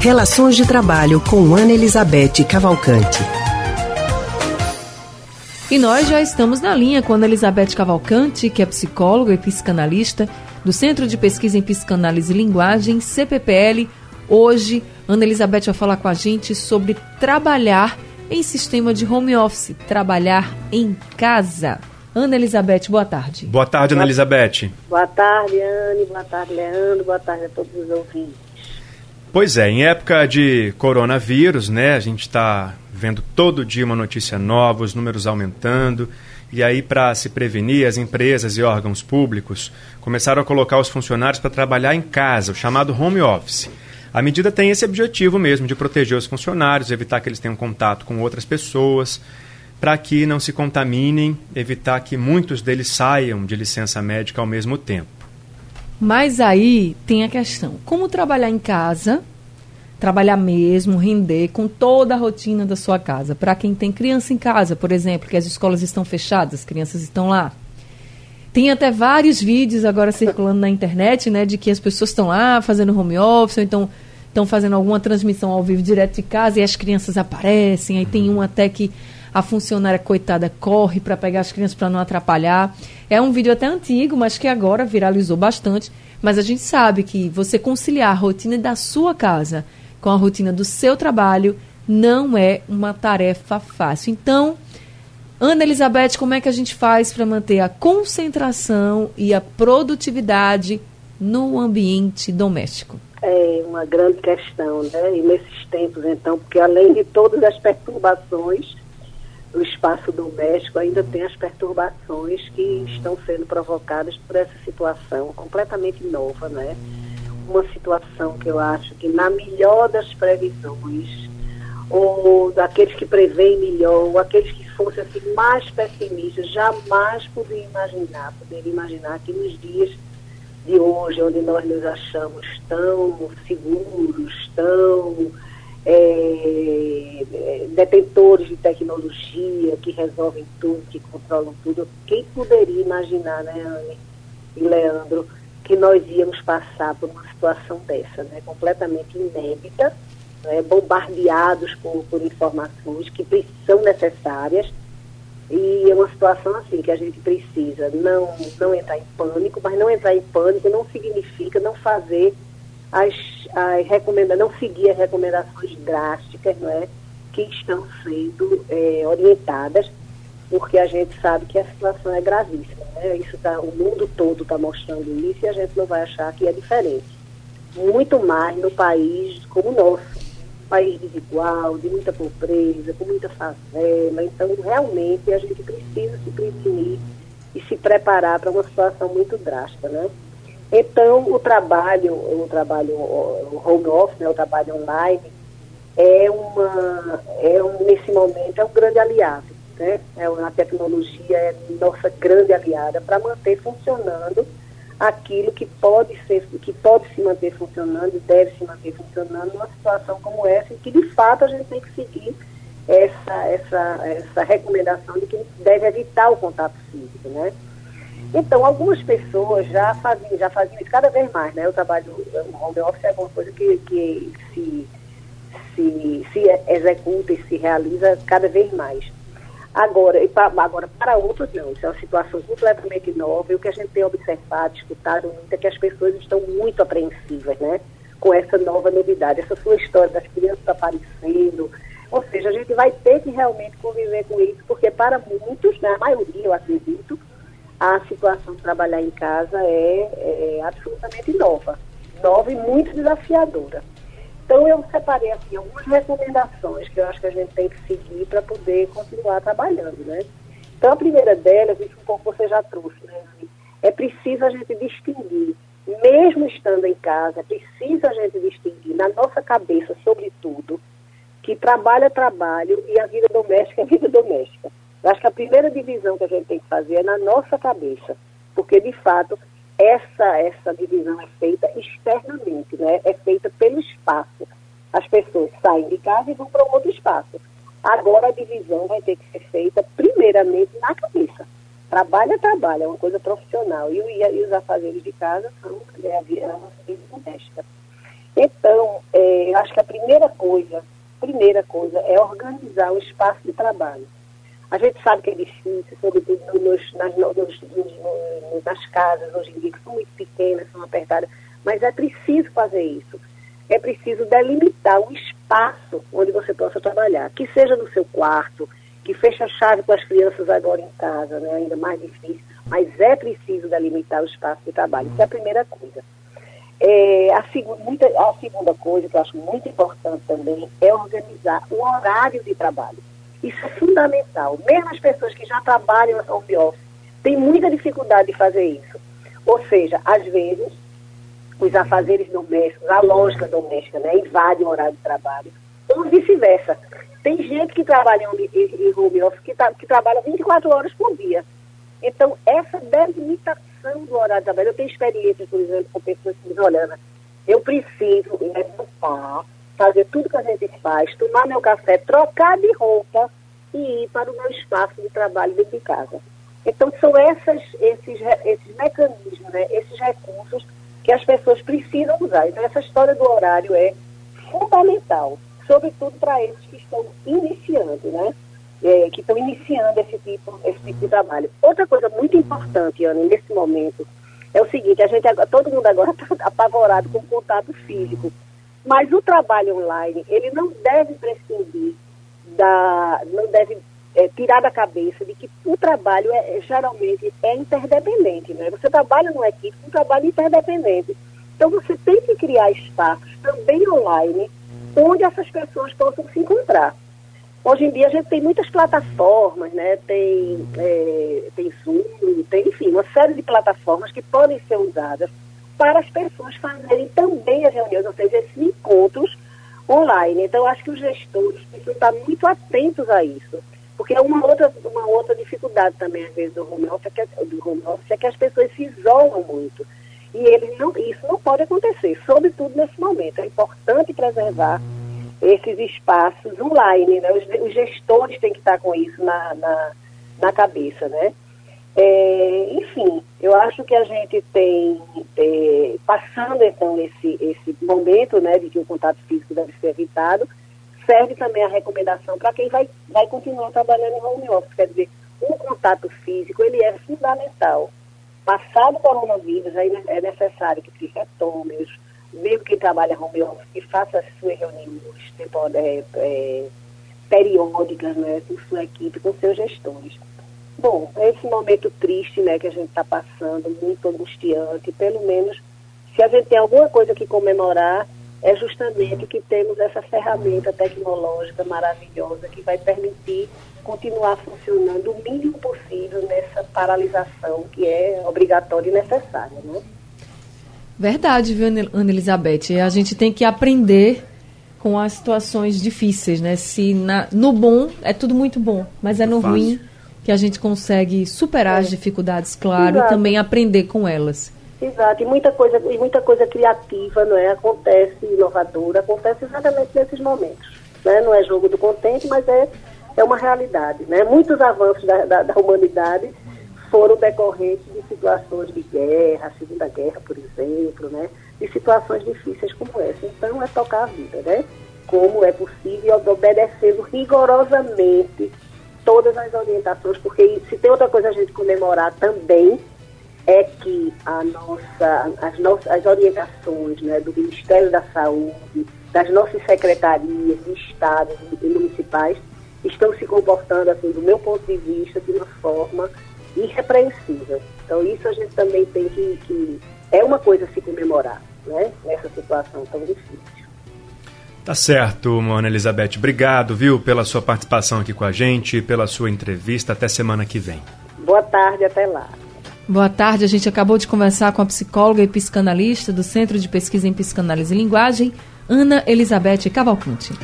Relações de Trabalho com Ana Elizabeth Cavalcante. E nós já estamos na linha com Ana Elizabeth Cavalcante, que é psicóloga e psicanalista do Centro de Pesquisa em Psicanálise e Linguagem, CPPL. Hoje, Ana Elizabeth vai falar com a gente sobre trabalhar em sistema de home office, trabalhar em casa. Ana Elizabeth, boa tarde. Boa tarde, Ana Elizabeth. Boa tarde, Anne. Boa tarde, Leandro. Boa tarde a todos os ouvintes. Pois é, em época de coronavírus, né, a gente está vendo todo dia uma notícia nova, os números aumentando. E aí, para se prevenir, as empresas e órgãos públicos começaram a colocar os funcionários para trabalhar em casa, o chamado home office. A medida tem esse objetivo mesmo de proteger os funcionários, evitar que eles tenham contato com outras pessoas, para que não se contaminem, evitar que muitos deles saiam de licença médica ao mesmo tempo. Mas aí tem a questão: como trabalhar em casa, trabalhar mesmo, render com toda a rotina da sua casa? Para quem tem criança em casa, por exemplo, que as escolas estão fechadas, as crianças estão lá. Tem até vários vídeos agora circulando na internet, né, de que as pessoas estão lá fazendo home office, ou então estão fazendo alguma transmissão ao vivo direto de casa e as crianças aparecem. Aí tem um até que a funcionária coitada corre para pegar as crianças para não atrapalhar. É um vídeo até antigo, mas que agora viralizou bastante. Mas a gente sabe que você conciliar a rotina da sua casa com a rotina do seu trabalho não é uma tarefa fácil. Então, Ana Elizabeth, como é que a gente faz para manter a concentração e a produtividade no ambiente doméstico? É uma grande questão, né? E nesses tempos, então, porque além de todas as perturbações do espaço doméstico, ainda tem as perturbações que estão sendo provocadas por essa situação completamente nova, né? Uma situação que eu acho que, na melhor das previsões, ou daqueles que preveem melhor, ou aqueles que fossem assim, mais pessimistas, jamais poderiam imaginar, poderiam imaginar que nos dias de hoje, onde nós nos achamos tão seguros, tão é, é, detentores de tecnologia que resolvem tudo, que controlam tudo, quem poderia imaginar, né, Anne e Leandro, que nós íamos passar por uma situação dessa, né, completamente inédita, né, bombardeados por, por informações que são necessárias. E é uma situação assim que a gente precisa não, não entrar em pânico, mas não entrar em pânico não significa não fazer as, as recomendações, não seguir as recomendações drásticas não é, que estão sendo é, orientadas, porque a gente sabe que a situação é gravíssima. Né? Isso tá, o mundo todo está mostrando isso e a gente não vai achar que é diferente. Muito mais no país como o nosso, país desigual, de muita pobreza, com muita favela. Então, realmente, a gente precisa se prevenir e se preparar para uma situação muito drástica, né? Então, o trabalho, o trabalho home office, né, o trabalho online, é uma, é um, nesse momento, é um grande aliado. Né? É, a tecnologia é nossa grande aliada para manter funcionando aquilo que pode ser, que pode se manter funcionando e deve se manter funcionando numa situação como essa, em que de fato a gente tem que seguir essa, essa, essa recomendação de que deve evitar o contato físico, né? Então, algumas pessoas já faziam, já faziam isso cada vez mais, né? O trabalho, o home office é uma coisa que, que se, se, se executa e se realiza cada vez mais. Agora, e pra, agora, para outros não, isso é uma situação completamente nova e o que a gente tem observado, escutado muito é que as pessoas estão muito apreensivas, né? Com essa nova novidade, essa sua história das crianças aparecendo, ou seja, a gente vai ter que realmente conviver com isso, porque para muitos, né, a maioria, eu acredito, a situação de trabalhar em casa é, é absolutamente nova, nova e muito desafiadora. Então eu separei aqui algumas recomendações que eu acho que a gente tem que seguir para poder continuar trabalhando, né? Então a primeira delas, isso um pouco você já trouxe, né? É preciso a gente distinguir, mesmo estando em casa, é preciso a gente distinguir na nossa cabeça, sobretudo, que trabalho é trabalho e a vida doméstica é vida doméstica. Eu acho que a primeira divisão que a gente tem que fazer é na nossa cabeça, porque de fato essa, essa divisão é feita externamente, né? é feita pelo espaço. As pessoas saem de casa e vão para um outro espaço. Agora a divisão vai ter que ser feita primeiramente na cabeça. Trabalho é trabalho, é uma coisa profissional. E, e os afazeres de casa são é, a vida doméstica. Então, é, eu acho que a coisa é organizar o espaço de trabalho. A gente sabe que é difícil, sobretudo nos, nas, nos, nos, nas casas hoje em dia, que são muito pequenas, são apertadas, mas é preciso fazer isso. É preciso delimitar um espaço onde você possa trabalhar, que seja no seu quarto, que feche a chave com as crianças agora em casa, né, ainda mais difícil, mas é preciso delimitar o espaço de trabalho. Isso é a primeira coisa. É, a, muita, a segunda coisa que eu acho muito importante também é organizar o horário de trabalho. Isso é fundamental. Mesmo as pessoas que já trabalham home office têm muita dificuldade de fazer isso. Ou seja, às vezes, os afazeres domésticos, a lógica doméstica, né, invade o horário de trabalho. Ou vice-versa. Tem gente que trabalha em, home office que, tá, que trabalha 24 horas por dia. Então, essa delimitação do horário de trabalho, eu tenho experiência, por exemplo, com pessoas que dizem, olha, eu preciso levantar fazer tudo que a gente faz, tomar meu café, trocar de roupa e ir para o meu espaço de trabalho dentro de casa. Então, são essas, esses, esses mecanismos, né, esses recursos que as pessoas precisam usar. Então, essa história do horário é fundamental, sobretudo para esses que estão iniciando, né? É, que estão iniciando esse tipo, esse tipo de trabalho. Outra coisa muito importante, Ana, nesse momento, é o seguinte, a gente, todo mundo agora está apavorado com o contato físico. Mas o trabalho online, ele não deve prescindir da, não deve é, tirar da cabeça de que o trabalho é, geralmente é interdependente, né? Você trabalha numa equipe um trabalho interdependente. Então você tem que criar espaços também online onde essas pessoas possam se encontrar. Hoje em dia a gente tem muitas plataformas, né? Tem, é, tem Zoom, tem, enfim, uma série de plataformas que podem ser usadas para as pessoas fazerem também as reuniões, ou seja, esses encontros online. Então, acho que os gestores precisam estar muito atentos a isso. Porque é uma outra, uma outra dificuldade também, às vezes, do home office, é que, do home office, é que as pessoas se isolam muito. E eles não, isso não pode acontecer, sobretudo nesse momento. É importante preservar esses espaços online, né? Os, os gestores têm que estar com isso na, na, na cabeça, né? É, enfim, eu acho que a gente tem, é, passando então esse, esse momento né, de que o contato físico deve ser evitado, serve também a recomendação para quem vai, vai continuar trabalhando em home office. Quer dizer, o contato físico ele é fundamental. Passado o coronavírus, aí é necessário que se retome, mesmo quem trabalha home office, que faça as suas reuniões é, é, periódicas né, com sua equipe, com seus gestores Bom, esse momento triste né, que a gente está passando, muito angustiante, pelo menos, se a gente tem alguma coisa que comemorar, é justamente que temos essa ferramenta tecnológica maravilhosa que vai permitir continuar funcionando o mínimo possível nessa paralisação que é obrigatória e necessária. Né? Verdade, viu, Ana Elizabeth? A gente tem que aprender com as situações difíceis, né? Se na, no bom é tudo muito bom, mas é no Fácil. ruim que a gente consegue superar é. as dificuldades, claro, Exato. e também aprender com elas. Exato, e muita coisa, e muita coisa criativa, não é? Acontece, inovadora, acontece exatamente nesses momentos. Né? Não é jogo do contente, mas é, é uma realidade. Né? Muitos avanços da, da, da humanidade foram decorrentes de situações de guerra, Segunda Guerra, por exemplo, né? de situações difíceis como essa. Então, é tocar a vida, né? Como é possível, obedecendo rigorosamente todas as orientações, porque se tem outra coisa a gente comemorar também, é que a nossa, as nossas as orientações né, do Ministério da Saúde, das nossas secretarias de estados e municipais estão se comportando, assim, do meu ponto de vista, de uma forma irrepreensível. Então isso a gente também tem que, que é uma coisa a se comemorar, né, nessa situação tão difícil. Tá certo, Mona Elizabeth. Obrigado, viu, pela sua participação aqui com a gente, pela sua entrevista. Até semana que vem. Boa tarde, até lá. Boa tarde. A gente acabou de conversar com a psicóloga e psicanalista do Centro de Pesquisa em Psicanálise e Linguagem, Ana Elizabeth Cavalcante.